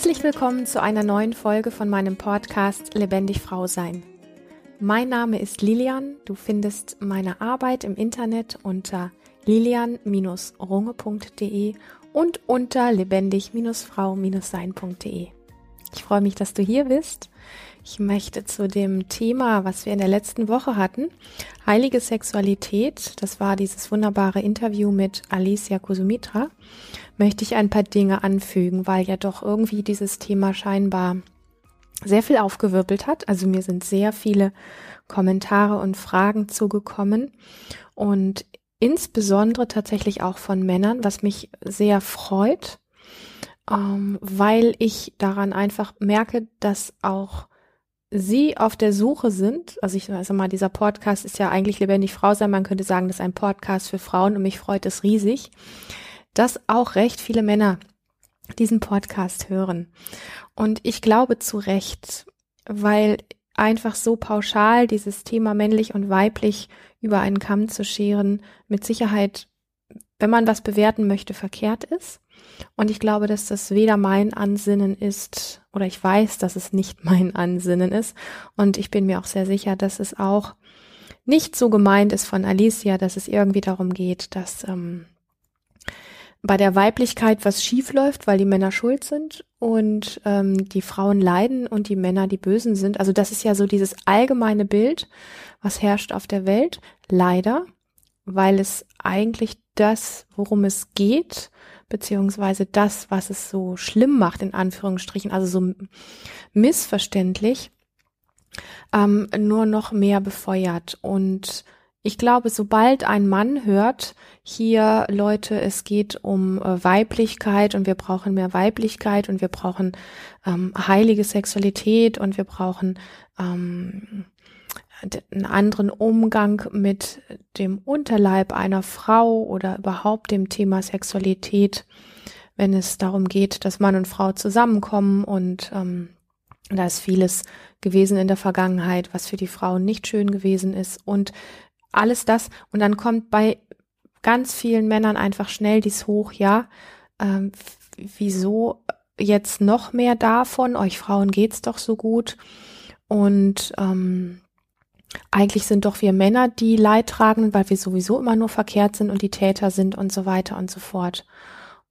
Herzlich willkommen zu einer neuen Folge von meinem Podcast Lebendig Frau Sein. Mein Name ist Lilian. Du findest meine Arbeit im Internet unter lilian-runge.de und unter lebendig-frau-sein.de. Ich freue mich, dass du hier bist. Ich möchte zu dem Thema, was wir in der letzten Woche hatten, heilige Sexualität, das war dieses wunderbare Interview mit Alicia Kusumitra, möchte ich ein paar Dinge anfügen, weil ja doch irgendwie dieses Thema scheinbar sehr viel aufgewirbelt hat. Also mir sind sehr viele Kommentare und Fragen zugekommen. Und insbesondere tatsächlich auch von Männern, was mich sehr freut, ähm, weil ich daran einfach merke, dass auch Sie auf der Suche sind, also ich sage mal, dieser Podcast ist ja eigentlich lebendig Frau sein, man könnte sagen, das ist ein Podcast für Frauen und mich freut es riesig, dass auch recht viele Männer diesen Podcast hören. Und ich glaube zu Recht, weil einfach so pauschal dieses Thema männlich und weiblich über einen Kamm zu scheren, mit Sicherheit, wenn man was bewerten möchte, verkehrt ist. Und ich glaube, dass das weder mein Ansinnen ist, oder ich weiß, dass es nicht mein Ansinnen ist. Und ich bin mir auch sehr sicher, dass es auch nicht so gemeint ist von Alicia, dass es irgendwie darum geht, dass ähm, bei der Weiblichkeit was schief läuft, weil die Männer schuld sind und ähm, die Frauen leiden und die Männer die Bösen sind. Also das ist ja so dieses allgemeine Bild, was herrscht auf der Welt. Leider, weil es eigentlich das, worum es geht, beziehungsweise das, was es so schlimm macht, in Anführungsstrichen, also so missverständlich, ähm, nur noch mehr befeuert. Und ich glaube, sobald ein Mann hört, hier Leute, es geht um äh, Weiblichkeit und wir brauchen mehr Weiblichkeit und wir brauchen ähm, heilige Sexualität und wir brauchen ähm, einen anderen Umgang mit dem Unterleib einer Frau oder überhaupt dem Thema Sexualität, wenn es darum geht, dass Mann und Frau zusammenkommen und ähm, da ist vieles gewesen in der Vergangenheit, was für die Frauen nicht schön gewesen ist und alles das und dann kommt bei ganz vielen Männern einfach schnell dies hoch, ja, ähm, wieso jetzt noch mehr davon? Euch Frauen geht's doch so gut und ähm, eigentlich sind doch wir Männer die Leidtragenden, weil wir sowieso immer nur verkehrt sind und die Täter sind und so weiter und so fort.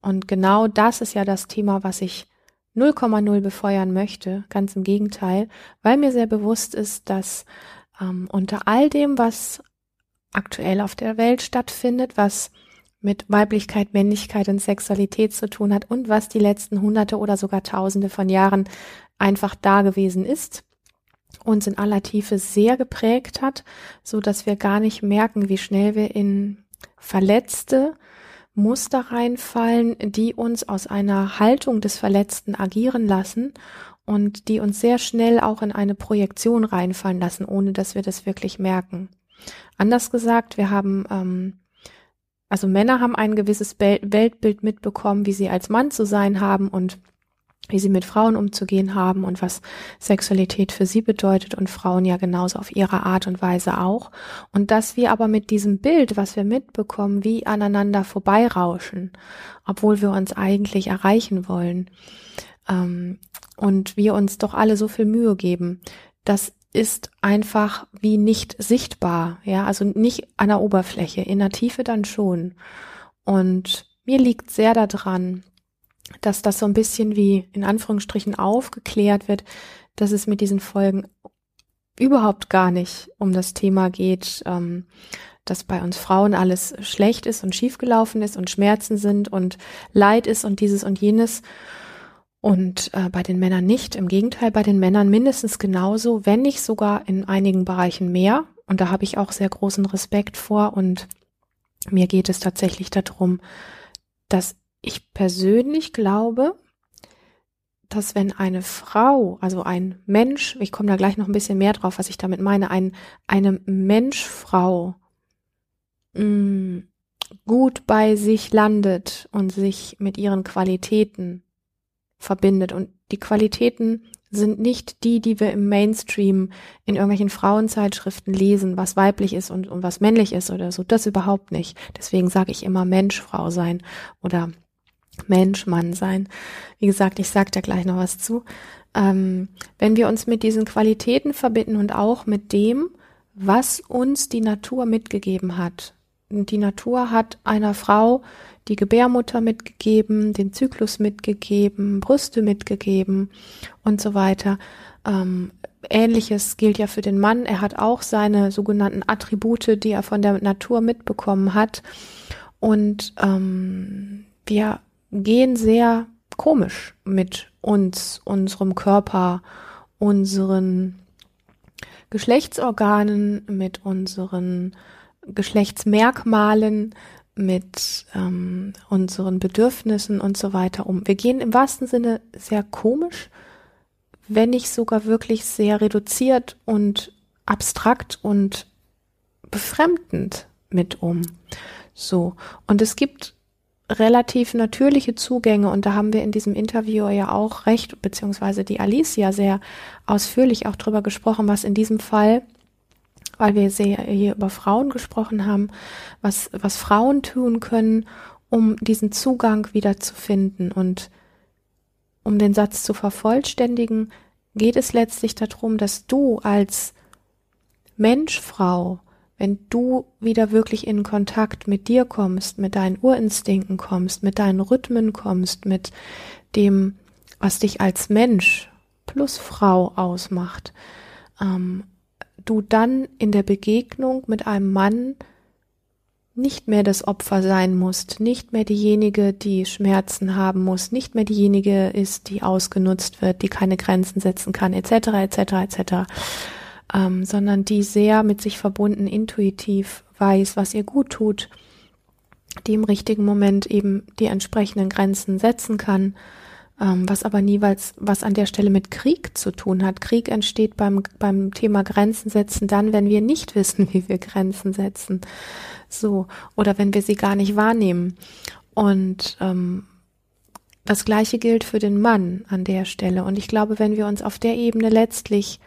Und genau das ist ja das Thema, was ich 0,0 befeuern möchte. Ganz im Gegenteil, weil mir sehr bewusst ist, dass ähm, unter all dem, was aktuell auf der Welt stattfindet, was mit Weiblichkeit, Männlichkeit und Sexualität zu tun hat und was die letzten Hunderte oder sogar Tausende von Jahren einfach da gewesen ist, uns in aller Tiefe sehr geprägt hat, so dass wir gar nicht merken, wie schnell wir in verletzte Muster reinfallen, die uns aus einer Haltung des Verletzten agieren lassen und die uns sehr schnell auch in eine Projektion reinfallen lassen, ohne dass wir das wirklich merken. Anders gesagt, wir haben, ähm, also Männer haben ein gewisses Weltbild mitbekommen, wie sie als Mann zu sein haben und wie sie mit Frauen umzugehen haben und was Sexualität für sie bedeutet und Frauen ja genauso auf ihre Art und Weise auch. Und dass wir aber mit diesem Bild, was wir mitbekommen, wie aneinander vorbeirauschen, obwohl wir uns eigentlich erreichen wollen. Ähm, und wir uns doch alle so viel Mühe geben. Das ist einfach wie nicht sichtbar, ja, also nicht an der Oberfläche, in der Tiefe dann schon. Und mir liegt sehr daran, dass das so ein bisschen wie in Anführungsstrichen aufgeklärt wird, dass es mit diesen Folgen überhaupt gar nicht um das Thema geht, ähm, dass bei uns Frauen alles schlecht ist und schiefgelaufen ist und Schmerzen sind und Leid ist und dieses und jenes. Und äh, bei den Männern nicht. Im Gegenteil, bei den Männern mindestens genauso, wenn nicht sogar in einigen Bereichen mehr. Und da habe ich auch sehr großen Respekt vor. Und mir geht es tatsächlich darum, dass ich persönlich glaube, dass wenn eine Frau, also ein Mensch, ich komme da gleich noch ein bisschen mehr drauf, was ich damit meine, ein, eine Menschfrau mh, mm, gut bei sich landet und sich mit ihren Qualitäten verbindet. Und die Qualitäten sind nicht die, die wir im Mainstream in irgendwelchen Frauenzeitschriften lesen, was weiblich ist und, und was männlich ist oder so. Das überhaupt nicht. Deswegen sage ich immer Mensch, Frau sein oder Mensch, Mann sein. Wie gesagt, ich sage da gleich noch was zu. Ähm, wenn wir uns mit diesen Qualitäten verbinden und auch mit dem, was uns die Natur mitgegeben hat. Die Natur hat einer Frau die Gebärmutter mitgegeben, den Zyklus mitgegeben, Brüste mitgegeben und so weiter. Ähm, Ähnliches gilt ja für den Mann. Er hat auch seine sogenannten Attribute, die er von der Natur mitbekommen hat. Und ähm, wir gehen sehr komisch mit uns, unserem Körper, unseren Geschlechtsorganen, mit unseren Geschlechtsmerkmalen, mit ähm, unseren Bedürfnissen und so weiter um. Wir gehen im wahrsten Sinne sehr komisch, wenn nicht sogar wirklich sehr reduziert und abstrakt und befremdend mit um. So. Und es gibt relativ natürliche Zugänge. Und da haben wir in diesem Interview ja auch recht, beziehungsweise die Alicia sehr ausführlich auch drüber gesprochen, was in diesem Fall, weil wir sehr hier über Frauen gesprochen haben, was, was Frauen tun können, um diesen Zugang wieder zu finden. Und um den Satz zu vervollständigen, geht es letztlich darum, dass du als Mensch, Frau, wenn du wieder wirklich in Kontakt mit dir kommst, mit deinen Urinstinkten kommst, mit deinen Rhythmen kommst, mit dem, was dich als Mensch plus Frau ausmacht, ähm, du dann in der Begegnung mit einem Mann nicht mehr das Opfer sein musst, nicht mehr diejenige, die Schmerzen haben muss, nicht mehr diejenige ist, die ausgenutzt wird, die keine Grenzen setzen kann, etc., etc., etc ähm, sondern die sehr mit sich verbunden, intuitiv weiß, was ihr gut tut, die im richtigen Moment eben die entsprechenden Grenzen setzen kann, ähm, was aber niemals was an der Stelle mit Krieg zu tun hat. Krieg entsteht beim, beim Thema Grenzen setzen dann, wenn wir nicht wissen, wie wir Grenzen setzen. So, oder wenn wir sie gar nicht wahrnehmen. Und ähm, das Gleiche gilt für den Mann an der Stelle. Und ich glaube, wenn wir uns auf der Ebene letztlich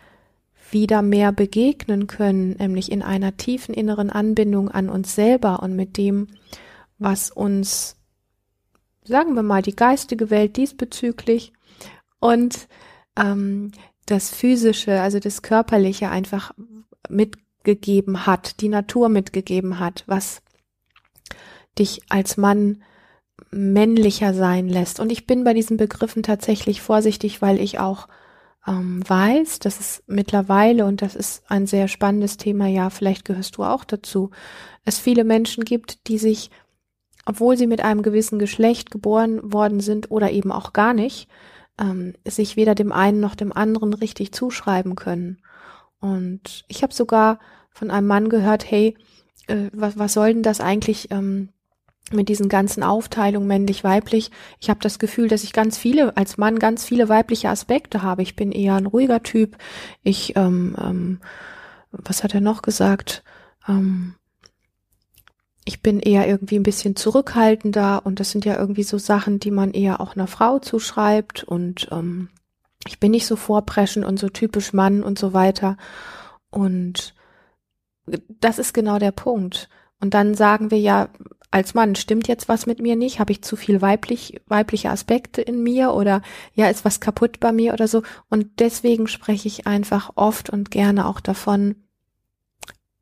wieder mehr begegnen können, nämlich in einer tiefen inneren Anbindung an uns selber und mit dem, was uns, sagen wir mal, die geistige Welt diesbezüglich und ähm, das physische, also das körperliche einfach mitgegeben hat, die Natur mitgegeben hat, was dich als Mann männlicher sein lässt. Und ich bin bei diesen Begriffen tatsächlich vorsichtig, weil ich auch ähm, weiß, dass es mittlerweile, und das ist ein sehr spannendes Thema, ja, vielleicht gehörst du auch dazu, es viele Menschen gibt, die sich, obwohl sie mit einem gewissen Geschlecht geboren worden sind oder eben auch gar nicht, ähm, sich weder dem einen noch dem anderen richtig zuschreiben können. Und ich habe sogar von einem Mann gehört, hey, äh, was, was soll denn das eigentlich ähm, mit diesen ganzen Aufteilungen männlich-weiblich. Ich habe das Gefühl, dass ich ganz viele, als Mann ganz viele weibliche Aspekte habe. Ich bin eher ein ruhiger Typ. Ich, ähm, ähm, was hat er noch gesagt? Ähm, ich bin eher irgendwie ein bisschen zurückhaltender und das sind ja irgendwie so Sachen, die man eher auch einer Frau zuschreibt und ähm, ich bin nicht so vorpreschend und so typisch Mann und so weiter. Und das ist genau der Punkt. Und dann sagen wir ja, als Mann, stimmt jetzt was mit mir nicht? Habe ich zu viel weiblich, weibliche Aspekte in mir oder ja, ist was kaputt bei mir oder so? Und deswegen spreche ich einfach oft und gerne auch davon,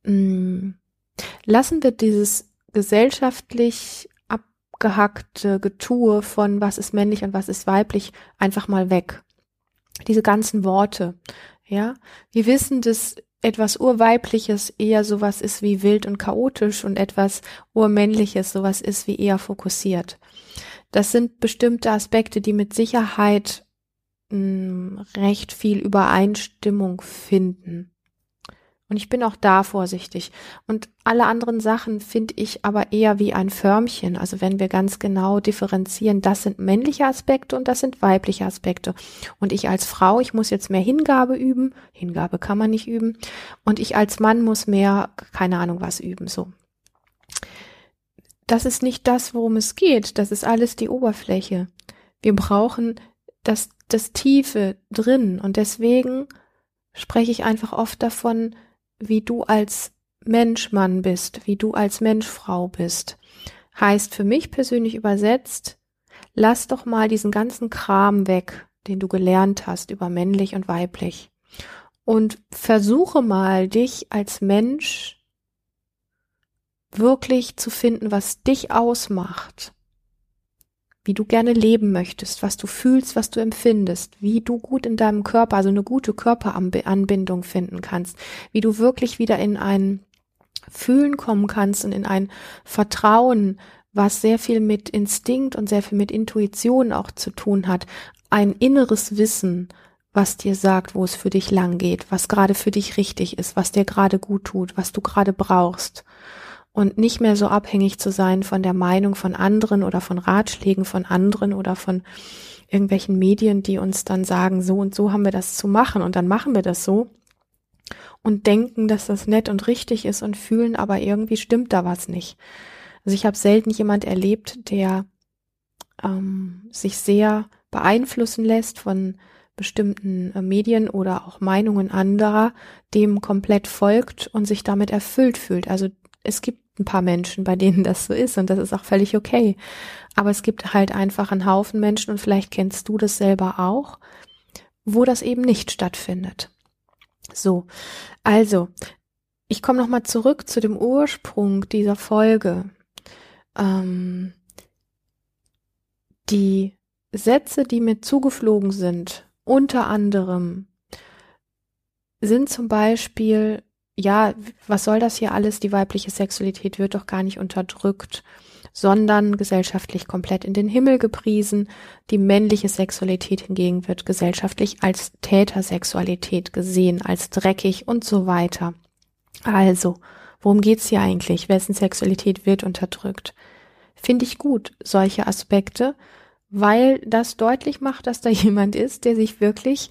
mh, mm, lassen wir dieses gesellschaftlich abgehackte Getue von was ist männlich und was ist weiblich einfach mal weg. Diese ganzen Worte. Ja, wir wissen, dass etwas Urweibliches eher sowas ist wie wild und chaotisch und etwas Urmännliches sowas ist wie eher fokussiert. Das sind bestimmte Aspekte, die mit Sicherheit mh, hm, recht viel Übereinstimmung finden. Und ich bin auch da vorsichtig. Und alle anderen Sachen finde ich aber eher wie ein Förmchen. Also wenn wir ganz genau differenzieren, das sind männliche Aspekte und das sind weibliche Aspekte. Und ich als Frau, ich muss jetzt mehr Hingabe üben. Hingabe kann man nicht üben. Und ich als Mann muss mehr, keine Ahnung was üben, so. Das ist nicht das, worum es geht. Das ist alles die Oberfläche. Wir brauchen das, das Tiefe drin. Und deswegen spreche ich einfach oft davon, wie du als Mensch Mann bist, wie du als Mensch Frau bist. Heißt für mich persönlich übersetzt, lass doch mal diesen ganzen Kram weg, den du gelernt hast über männlich und weiblich. Und versuche mal, dich als Mensch wirklich zu finden, was dich ausmacht, wie du gerne leben möchtest, was du fühlst, was du empfindest, wie du gut in deinem Körper, also eine gute Körperanbindung finden kannst, wie du wirklich wieder in ein Fühlen kommen kannst und in ein Vertrauen, was sehr viel mit Instinkt und sehr viel mit Intuition auch zu tun hat, ein inneres Wissen, was dir sagt, wo es für dich lang geht, was gerade für dich richtig ist, was dir gerade gut tut, was du gerade brauchst und nicht mehr so abhängig zu sein von der Meinung von anderen oder von Ratschlägen von anderen oder von irgendwelchen Medien, die uns dann sagen, so und so haben wir das zu machen und dann machen wir das so und denken, dass das nett und richtig ist und fühlen, aber irgendwie stimmt da was nicht. Also ich habe selten jemand erlebt, der ähm, sich sehr beeinflussen lässt von bestimmten äh, Medien oder auch Meinungen anderer, dem komplett folgt und sich damit erfüllt fühlt. Also es gibt ein paar Menschen, bei denen das so ist und das ist auch völlig okay. Aber es gibt halt einfach einen Haufen Menschen und vielleicht kennst du das selber auch, wo das eben nicht stattfindet. So, also, ich komme nochmal zurück zu dem Ursprung dieser Folge. Ähm, die Sätze, die mir zugeflogen sind, unter anderem, sind zum Beispiel ja, was soll das hier alles? Die weibliche Sexualität wird doch gar nicht unterdrückt, sondern gesellschaftlich komplett in den Himmel gepriesen. Die männliche Sexualität hingegen wird gesellschaftlich als Tätersexualität gesehen, als dreckig und so weiter. Also, worum geht's hier eigentlich? Wessen Sexualität wird unterdrückt? Finde ich gut, solche Aspekte, weil das deutlich macht, dass da jemand ist, der sich wirklich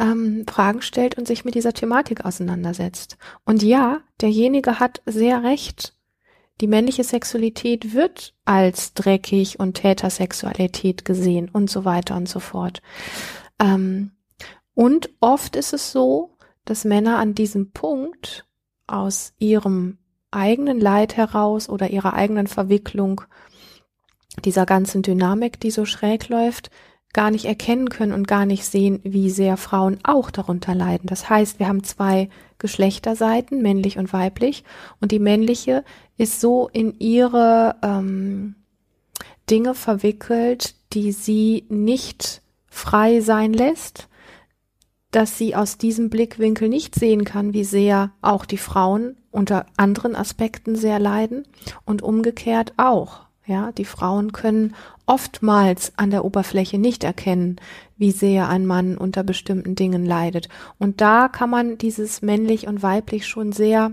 ähm, Fragen stellt und sich mit dieser Thematik auseinandersetzt. Und ja, derjenige hat sehr recht. Die männliche Sexualität wird als dreckig und Tätersexualität gesehen und so weiter und so fort. Ähm, und oft ist es so, dass Männer an diesem Punkt aus ihrem eigenen Leid heraus oder ihrer eigenen Verwicklung dieser ganzen Dynamik, die so schräg läuft, gar nicht erkennen können und gar nicht sehen, wie sehr Frauen auch darunter leiden. Das heißt, wir haben zwei Geschlechterseiten, männlich und weiblich, und die männliche ist so in ihre ähm, Dinge verwickelt, die sie nicht frei sein lässt, dass sie aus diesem Blickwinkel nicht sehen kann, wie sehr auch die Frauen unter anderen Aspekten sehr leiden und umgekehrt auch. Ja, die Frauen können oftmals an der Oberfläche nicht erkennen, wie sehr ein Mann unter bestimmten Dingen leidet. Und da kann man dieses männlich und weiblich schon sehr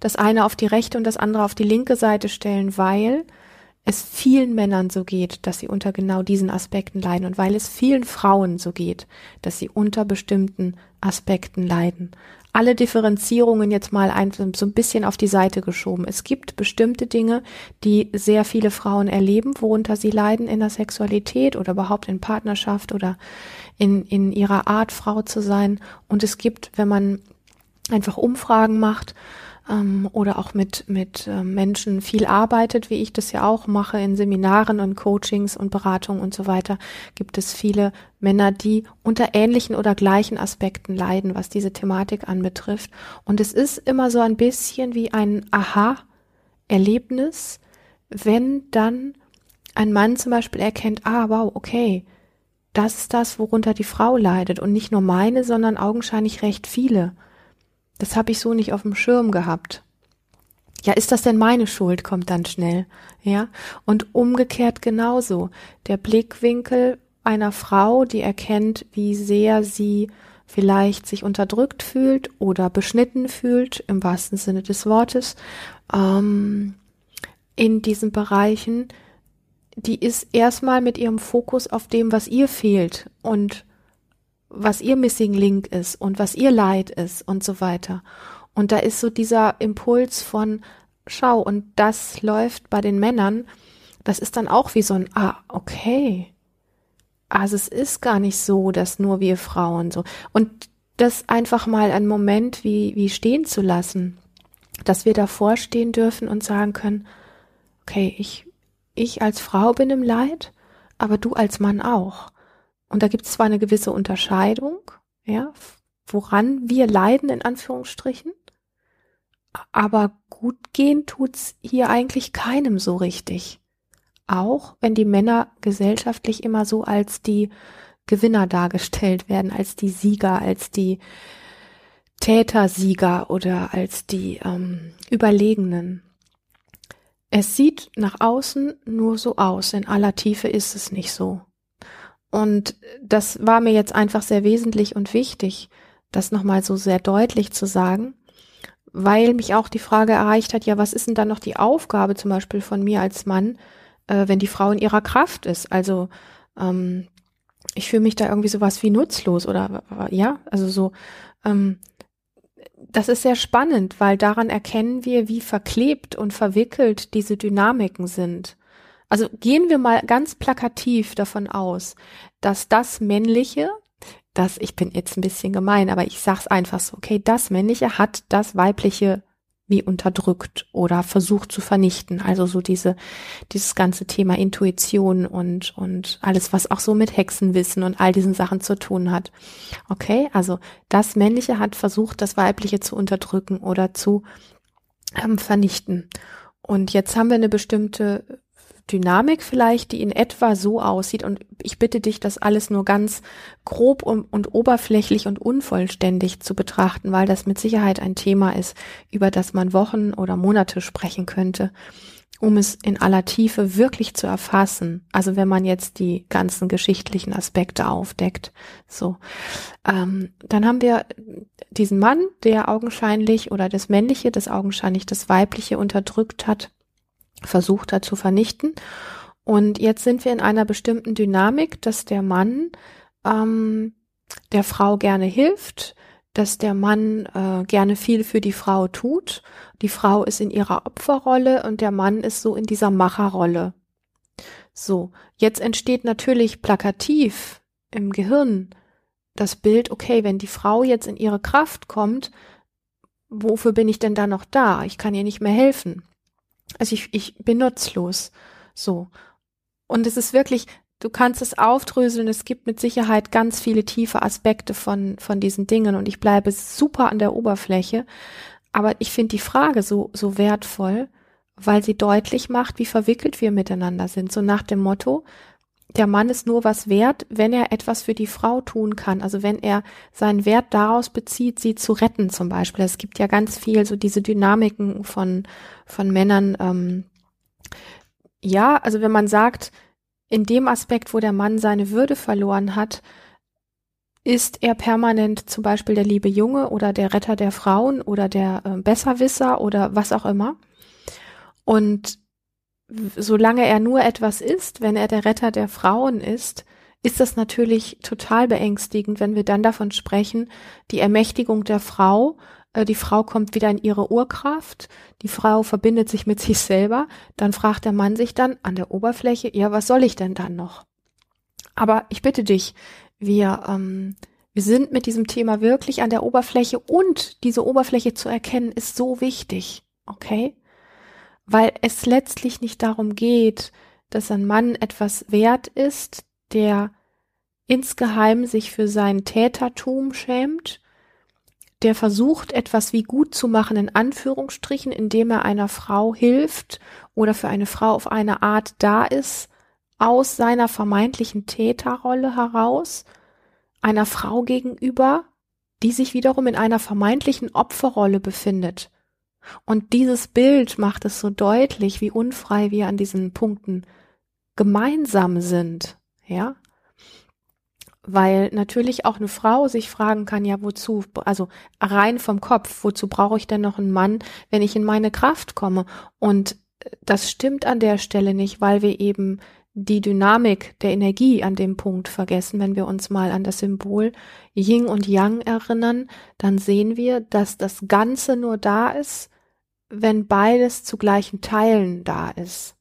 das eine auf die rechte und das andere auf die linke Seite stellen, weil es vielen Männern so geht, dass sie unter genau diesen Aspekten leiden und weil es vielen Frauen so geht, dass sie unter bestimmten Aspekten leiden alle Differenzierungen jetzt mal ein, so ein bisschen auf die Seite geschoben. Es gibt bestimmte Dinge, die sehr viele Frauen erleben, worunter sie leiden in der Sexualität oder überhaupt in Partnerschaft oder in, in ihrer Art, Frau zu sein. Und es gibt, wenn man einfach Umfragen macht ähm, oder auch mit, mit äh, Menschen viel arbeitet, wie ich das ja auch mache in Seminaren und Coachings und Beratungen und so weiter, gibt es viele Männer, die unter ähnlichen oder gleichen Aspekten leiden, was diese Thematik anbetrifft. Und es ist immer so ein bisschen wie ein Aha-Erlebnis, wenn dann ein Mann zum Beispiel erkennt, ah, wow, okay, das ist das, worunter die Frau leidet und nicht nur meine, sondern augenscheinlich recht viele. Das habe ich so nicht auf dem Schirm gehabt. Ja, ist das denn meine Schuld? kommt dann schnell. Ja. Und umgekehrt genauso. Der Blickwinkel einer Frau, die erkennt, wie sehr sie vielleicht sich unterdrückt fühlt oder beschnitten fühlt, im wahrsten Sinne des Wortes, ähm, in diesen Bereichen, die ist erstmal mit ihrem Fokus auf dem, was ihr fehlt und was ihr Missing Link ist und was ihr Leid ist und so weiter. Und da ist so dieser Impuls von, schau, und das läuft bei den Männern, das ist dann auch wie so ein, ah, okay. Also es ist gar nicht so, dass nur wir Frauen so. Und das einfach mal einen Moment wie, wie stehen zu lassen, dass wir davor stehen dürfen und sagen können, okay, ich, ich als Frau bin im Leid aber du als Mann auch. Und da gibt es zwar eine gewisse Unterscheidung, ja, woran wir leiden, in Anführungsstrichen, aber gut gehen tut's hier eigentlich keinem so richtig. Auch wenn die Männer gesellschaftlich immer so als die Gewinner dargestellt werden, als die Sieger, als die Tätersieger oder als die ähm, Überlegenen. Es sieht nach außen nur so aus, in aller Tiefe ist es nicht so. Und das war mir jetzt einfach sehr wesentlich und wichtig, das nochmal so sehr deutlich zu sagen, weil mich auch die Frage erreicht hat, ja, was ist denn dann noch die Aufgabe zum Beispiel von mir als Mann, äh, wenn die Frau in ihrer Kraft ist? Also ähm, ich fühle mich da irgendwie sowas wie nutzlos oder ja, also so, ähm, das ist sehr spannend, weil daran erkennen wir, wie verklebt und verwickelt diese Dynamiken sind. Also gehen wir mal ganz plakativ davon aus, dass das Männliche, das, ich bin jetzt ein bisschen gemein, aber ich sag's einfach so, okay, das Männliche hat das Weibliche wie unterdrückt oder versucht zu vernichten. Also so diese, dieses ganze Thema Intuition und, und alles, was auch so mit Hexenwissen und all diesen Sachen zu tun hat. Okay, also das Männliche hat versucht, das Weibliche zu unterdrücken oder zu ähm, vernichten. Und jetzt haben wir eine bestimmte Dynamik vielleicht, die in etwa so aussieht. Und ich bitte dich, das alles nur ganz grob und, und, oberflächlich und unvollständig zu betrachten, weil das mit Sicherheit ein Thema ist, über das man Wochen oder Monate sprechen könnte, um es in aller Tiefe wirklich zu erfassen. Also wenn man jetzt die ganzen geschichtlichen Aspekte aufdeckt. So, ähm, dann haben wir diesen Mann, der augenscheinlich oder das Männliche, das augenscheinlich das Weibliche unterdrückt hat versucht hat zu vernichten. Und jetzt sind wir in einer bestimmten Dynamik, dass der Mann ähm, der Frau gerne hilft, dass der Mann äh, gerne viel für die Frau tut. Die Frau ist in ihrer Opferrolle und der Mann ist so in dieser Macherrolle. So, jetzt entsteht natürlich plakativ im Gehirn das Bild, okay, wenn die Frau jetzt in ihre Kraft kommt, wofür bin ich denn da noch da? Ich kann ihr nicht mehr helfen. Also ich, ich bin nutzlos. So. Und es ist wirklich, du kannst es aufdröseln, es gibt mit Sicherheit ganz viele tiefe Aspekte von, von diesen Dingen und ich bleibe super an der Oberfläche. Aber ich finde die Frage so, so wertvoll, weil sie deutlich macht, wie verwickelt wir miteinander sind. So nach dem Motto, der Mann ist nur was wert, wenn er etwas für die Frau tun kann. Also wenn er seinen Wert daraus bezieht, sie zu retten zum Beispiel. Es gibt ja ganz viel so diese Dynamiken von, von Männern. Ähm, ja, also wenn man sagt, in dem Aspekt, wo der Mann seine Würde verloren hat, ist er permanent zum Beispiel der liebe Junge oder der Retter der Frauen oder der äh, Besserwisser oder was auch immer. Und solange er nur etwas ist, wenn er der Retter der Frauen ist, ist das natürlich total beängstigend, wenn wir dann davon sprechen, die Ermächtigung der Frau, äh, die Frau kommt wieder in ihre Urkraft, die Frau verbindet sich mit sich selber, dann fragt der Mann sich dann an der Oberfläche, ja, was soll ich denn dann noch? Aber ich bitte dich, wir, ähm, wir sind mit diesem Thema wirklich an der Oberfläche und diese Oberfläche zu erkennen ist so wichtig, okay? Weil es letztlich nicht darum geht, dass ein Mann etwas wert ist, der insgeheim sich für sein Tätertum schämt, der versucht, etwas wie gut zu machen, in Anführungsstrichen, indem er einer Frau hilft oder für eine Frau auf eine Art da ist, aus seiner vermeintlichen Täterrolle heraus, einer Frau gegenüber, die sich wiederum in einer vermeintlichen Opferrolle befindet. Und dieses Bild macht es so deutlich, wie unfrei wir an diesen Punkten gemeinsam sind, ja? Weil natürlich auch eine Frau sich fragen kann, ja, wozu, also rein vom Kopf, wozu brauche ich denn noch einen Mann, wenn ich in meine Kraft komme? Und das stimmt an der Stelle nicht, weil wir eben die Dynamik der Energie an dem Punkt vergessen. Wenn wir uns mal an das Symbol Yin und Yang erinnern, dann sehen wir, dass das Ganze nur da ist, wenn beides zu gleichen Teilen da ist.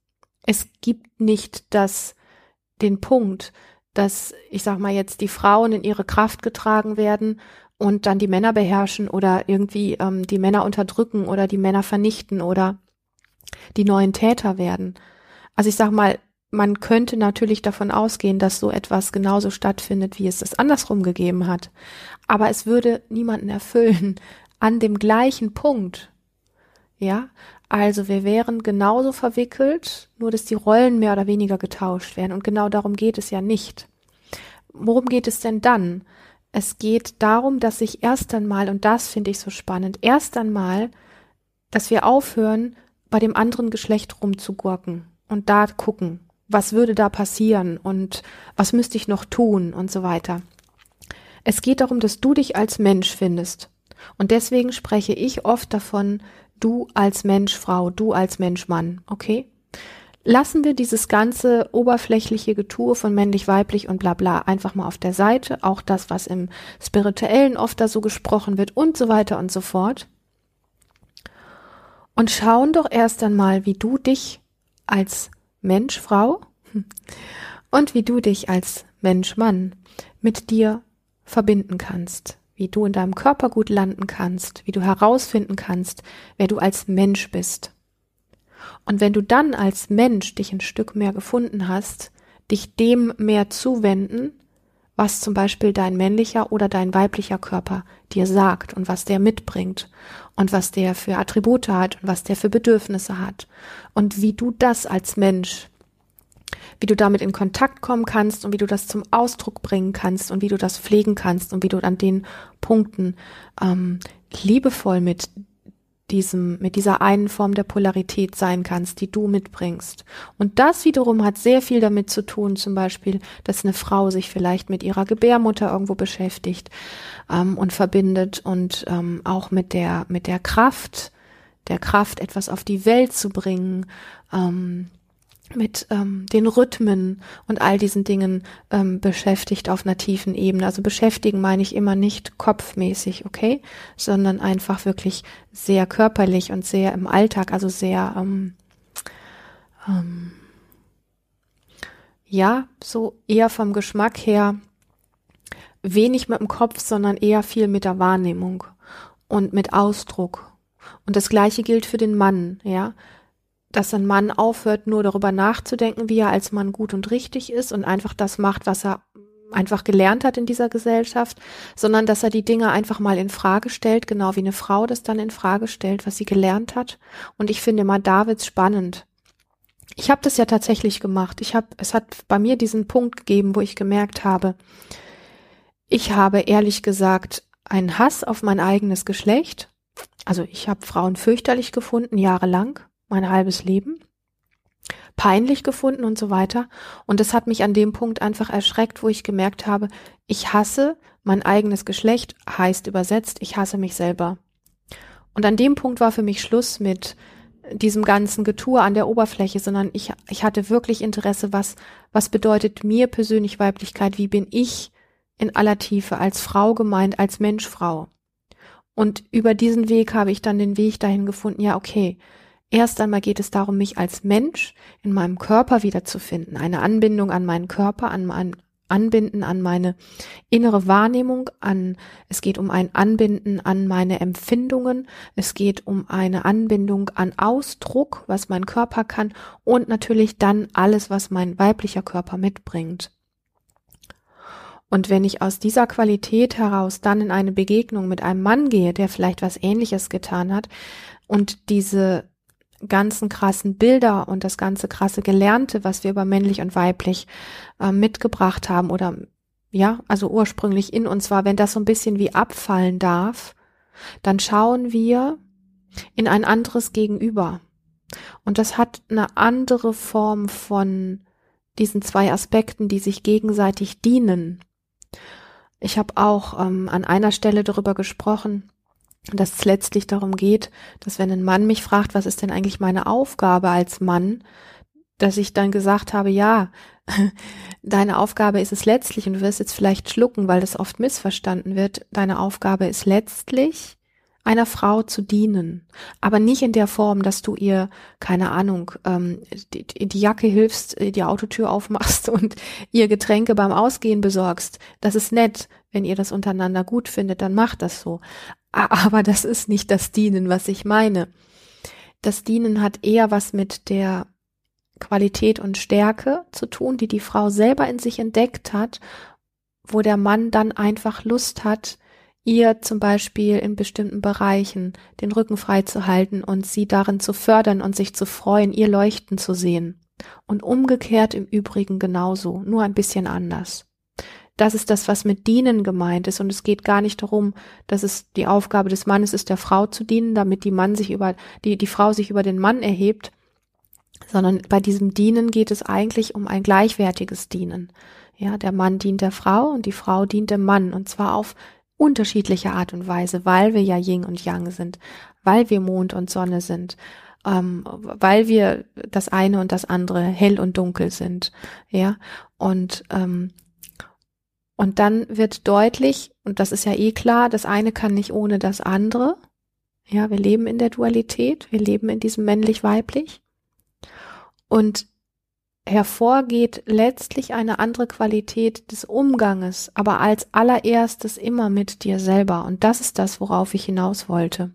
Es gibt nicht das, den Punkt, dass, ich sag mal jetzt, die Frauen in ihre Kraft getragen werden und dann die Männer beherrschen oder irgendwie ähm, die Männer unterdrücken oder die Männer vernichten oder die neuen Täter werden. Also ich sag mal, man könnte natürlich davon ausgehen, dass so etwas genauso stattfindet, wie es es andersrum gegeben hat. Aber es würde niemanden erfüllen an dem gleichen Punkt. Ja, also wir wären genauso verwickelt, nur dass die Rollen mehr oder weniger getauscht werden. Und genau darum geht es ja nicht. Worum geht es denn dann? Es geht darum, dass ich erst einmal, und das finde ich so spannend, erst einmal, dass wir aufhören, bei dem anderen Geschlecht rumzugurken und da gucken, was würde da passieren und was müsste ich noch tun und so weiter. Es geht darum, dass du dich als Mensch findest. Und deswegen spreche ich oft davon, du als Mensch Frau, du als Mensch Mann, okay? Lassen wir dieses ganze oberflächliche Getue von männlich, weiblich und bla bla einfach mal auf der Seite, auch das, was im Spirituellen oft da so gesprochen wird und so weiter und so fort. Und schauen doch erst einmal, wie du dich als Mensch Frau und wie du dich als Mensch Mann mit dir verbinden kannst wie du in deinem Körper gut landen kannst, wie du herausfinden kannst, wer du als Mensch bist. Und wenn du dann als Mensch dich ein Stück mehr gefunden hast, dich dem mehr zuwenden, was zum Beispiel dein männlicher oder dein weiblicher Körper dir sagt und was der mitbringt und was der für Attribute hat und was der für Bedürfnisse hat und wie du das als Mensch wie du damit in Kontakt kommen kannst und wie du das zum Ausdruck bringen kannst und wie du das pflegen kannst und wie du an den Punkten ähm, liebevoll mit diesem, mit dieser einen Form der Polarität sein kannst, die du mitbringst. Und das wiederum hat sehr viel damit zu tun, zum Beispiel, dass eine Frau sich vielleicht mit ihrer Gebärmutter irgendwo beschäftigt ähm, und verbindet und ähm, auch mit der, mit der Kraft, der Kraft, etwas auf die Welt zu bringen, ähm, mit ähm, den Rhythmen und all diesen Dingen ähm, beschäftigt auf einer tiefen Ebene. Also beschäftigen meine ich immer nicht kopfmäßig, okay, sondern einfach wirklich sehr körperlich und sehr im Alltag, also sehr ähm, ähm, ja, so eher vom Geschmack her wenig mit dem Kopf, sondern eher viel mit der Wahrnehmung und mit Ausdruck. Und das gleiche gilt für den Mann, ja dass ein Mann aufhört, nur darüber nachzudenken, wie er als Mann gut und richtig ist und einfach das macht, was er einfach gelernt hat in dieser Gesellschaft, sondern dass er die Dinge einfach mal in Frage stellt, genau wie eine Frau das dann in Frage stellt, was sie gelernt hat. Und ich finde immer Davids spannend. Ich habe das ja tatsächlich gemacht. Ich habe, es hat bei mir diesen Punkt gegeben, wo ich gemerkt habe, ich habe ehrlich gesagt einen Hass auf mein eigenes Geschlecht. Also ich habe Frauen fürchterlich gefunden, jahrelang mein halbes Leben peinlich gefunden und so weiter. Und es hat mich an dem Punkt einfach erschreckt, wo ich gemerkt habe, ich hasse mein eigenes Geschlecht, heißt übersetzt, ich hasse mich selber. Und an dem Punkt war für mich Schluss mit diesem ganzen Getue an der Oberfläche, sondern ich, ich hatte wirklich Interesse, was, was bedeutet mir persönlich Weiblichkeit, wie bin ich in aller Tiefe als Frau gemeint, als Menschfrau. Und über diesen Weg habe ich dann den Weg dahin gefunden, ja, okay, Erst einmal geht es darum, mich als Mensch in meinem Körper wiederzufinden, eine Anbindung an meinen Körper, an mein Anbinden an meine innere Wahrnehmung, an, es geht um ein Anbinden an meine Empfindungen, es geht um eine Anbindung an Ausdruck, was mein Körper kann. Und natürlich dann alles, was mein weiblicher Körper mitbringt. Und wenn ich aus dieser Qualität heraus dann in eine Begegnung mit einem Mann gehe, der vielleicht was ähnliches getan hat und diese ganzen krassen Bilder und das ganze krasse Gelernte, was wir über männlich und weiblich äh, mitgebracht haben oder ja, also ursprünglich in uns war, wenn das so ein bisschen wie abfallen darf, dann schauen wir in ein anderes Gegenüber. Und das hat eine andere Form von diesen zwei Aspekten, die sich gegenseitig dienen. Ich habe auch ähm, an einer Stelle darüber gesprochen, dass es letztlich darum geht, dass wenn ein Mann mich fragt, was ist denn eigentlich meine Aufgabe als Mann, dass ich dann gesagt habe, ja, deine Aufgabe ist es letztlich, und du wirst jetzt vielleicht schlucken, weil das oft missverstanden wird, deine Aufgabe ist letztlich, einer Frau zu dienen, aber nicht in der Form, dass du ihr, keine Ahnung, ähm, die, die Jacke hilfst, die Autotür aufmachst und ihr Getränke beim Ausgehen besorgst. Das ist nett, wenn ihr das untereinander gut findet, dann macht das so. Aber das ist nicht das Dienen, was ich meine. Das Dienen hat eher was mit der Qualität und Stärke zu tun, die die Frau selber in sich entdeckt hat, wo der Mann dann einfach Lust hat, ihr zum Beispiel in bestimmten Bereichen den Rücken frei zu halten und sie darin zu fördern und sich zu freuen, ihr leuchten zu sehen. Und umgekehrt im Übrigen genauso, nur ein bisschen anders. Das ist das, was mit dienen gemeint ist. Und es geht gar nicht darum, dass es die Aufgabe des Mannes ist, der Frau zu dienen, damit die Mann sich über, die, die Frau sich über den Mann erhebt, sondern bei diesem Dienen geht es eigentlich um ein gleichwertiges Dienen. Ja, der Mann dient der Frau und die Frau dient dem Mann und zwar auf unterschiedliche Art und Weise, weil wir ja Yin und Yang sind, weil wir Mond und Sonne sind, ähm, weil wir das eine und das andere hell und dunkel sind, ja und ähm, und dann wird deutlich und das ist ja eh klar, das eine kann nicht ohne das andere, ja wir leben in der Dualität, wir leben in diesem männlich-weiblich und hervorgeht letztlich eine andere Qualität des Umganges, aber als allererstes immer mit dir selber. Und das ist das, worauf ich hinaus wollte.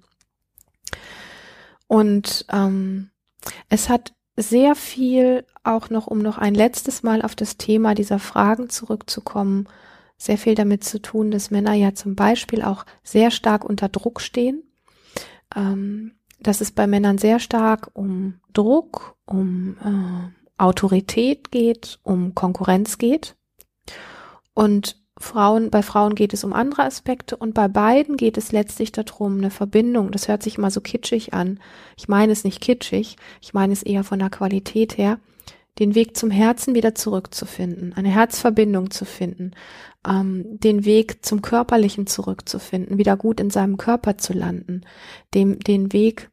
Und ähm, es hat sehr viel auch noch, um noch ein letztes Mal auf das Thema dieser Fragen zurückzukommen, sehr viel damit zu tun, dass Männer ja zum Beispiel auch sehr stark unter Druck stehen. Ähm, dass es bei Männern sehr stark um Druck, um äh, Autorität geht, um Konkurrenz geht. Und Frauen, bei Frauen geht es um andere Aspekte und bei beiden geht es letztlich darum, eine Verbindung, das hört sich immer so kitschig an. Ich meine es nicht kitschig, ich meine es eher von der Qualität her, den Weg zum Herzen wieder zurückzufinden, eine Herzverbindung zu finden, ähm, den Weg zum Körperlichen zurückzufinden, wieder gut in seinem Körper zu landen, dem, den Weg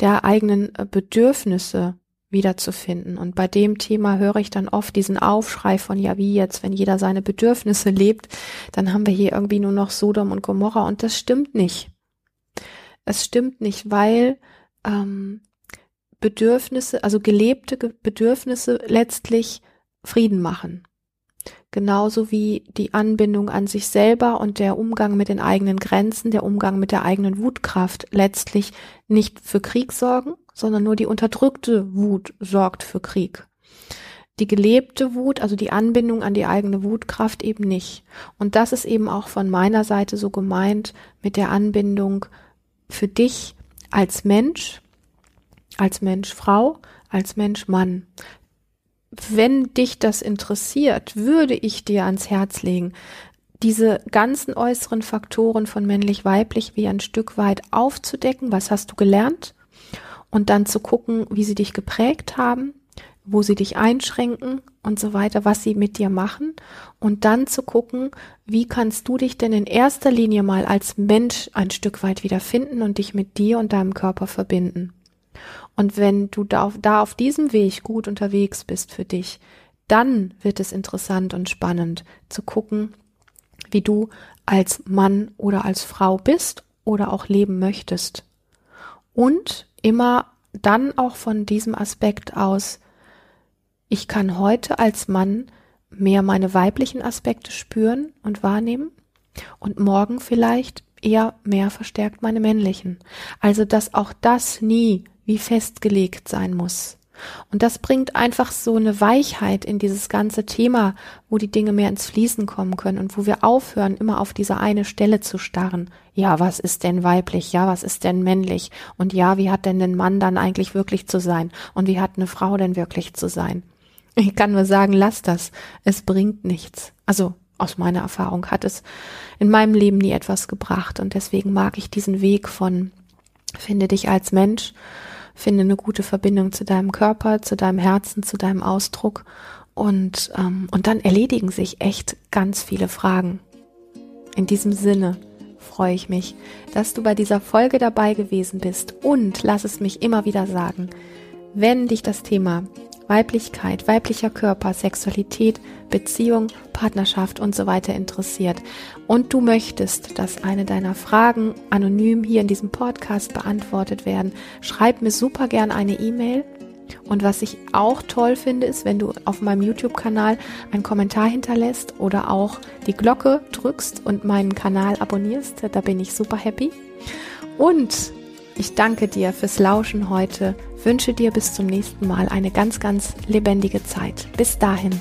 der eigenen äh, Bedürfnisse wiederzufinden. Und bei dem Thema höre ich dann oft diesen Aufschrei von, ja, wie jetzt, wenn jeder seine Bedürfnisse lebt, dann haben wir hier irgendwie nur noch Sodom und Gomorra. Und das stimmt nicht. Es stimmt nicht, weil ähm, Bedürfnisse, also gelebte Bedürfnisse letztlich Frieden machen. Genauso wie die Anbindung an sich selber und der Umgang mit den eigenen Grenzen, der Umgang mit der eigenen Wutkraft letztlich nicht für Krieg sorgen, sondern nur die unterdrückte Wut sorgt für Krieg. Die gelebte Wut, also die Anbindung an die eigene Wutkraft eben nicht. Und das ist eben auch von meiner Seite so gemeint mit der Anbindung für dich als Mensch, als Mensch Frau, als Mensch Mann. Wenn dich das interessiert, würde ich dir ans Herz legen, diese ganzen äußeren Faktoren von männlich-weiblich wie ein Stück weit aufzudecken. Was hast du gelernt? und dann zu gucken, wie sie dich geprägt haben, wo sie dich einschränken und so weiter, was sie mit dir machen und dann zu gucken, wie kannst du dich denn in erster Linie mal als Mensch ein Stück weit wiederfinden und dich mit dir und deinem Körper verbinden. Und wenn du da auf, da auf diesem Weg gut unterwegs bist für dich, dann wird es interessant und spannend zu gucken, wie du als Mann oder als Frau bist oder auch leben möchtest. Und immer dann auch von diesem Aspekt aus, ich kann heute als Mann mehr meine weiblichen Aspekte spüren und wahrnehmen und morgen vielleicht eher mehr verstärkt meine männlichen. Also dass auch das nie wie festgelegt sein muss. Und das bringt einfach so eine Weichheit in dieses ganze Thema, wo die Dinge mehr ins Fließen kommen können und wo wir aufhören, immer auf diese eine Stelle zu starren. Ja, was ist denn weiblich? Ja, was ist denn männlich? Und ja, wie hat denn ein Mann dann eigentlich wirklich zu sein? Und wie hat eine Frau denn wirklich zu sein? Ich kann nur sagen, lass das. Es bringt nichts. Also, aus meiner Erfahrung hat es in meinem Leben nie etwas gebracht und deswegen mag ich diesen Weg von finde dich als Mensch finde eine gute Verbindung zu deinem Körper, zu deinem Herzen, zu deinem Ausdruck und, ähm, und dann erledigen sich echt ganz viele Fragen. In diesem Sinne freue ich mich, dass du bei dieser Folge dabei gewesen bist und lass es mich immer wieder sagen, wenn dich das Thema Weiblichkeit, weiblicher Körper, Sexualität, Beziehung, Partnerschaft und so weiter interessiert und du möchtest, dass eine deiner Fragen anonym hier in diesem Podcast beantwortet werden, schreib mir super gern eine E-Mail. Und was ich auch toll finde, ist, wenn du auf meinem YouTube-Kanal einen Kommentar hinterlässt oder auch die Glocke drückst und meinen Kanal abonnierst. Da bin ich super happy. Und Ich danke dir fürs Lauschen heute, wünsche dir bis zum nächsten Mal eine ganz, ganz lebendige Zeit. Bis dahin.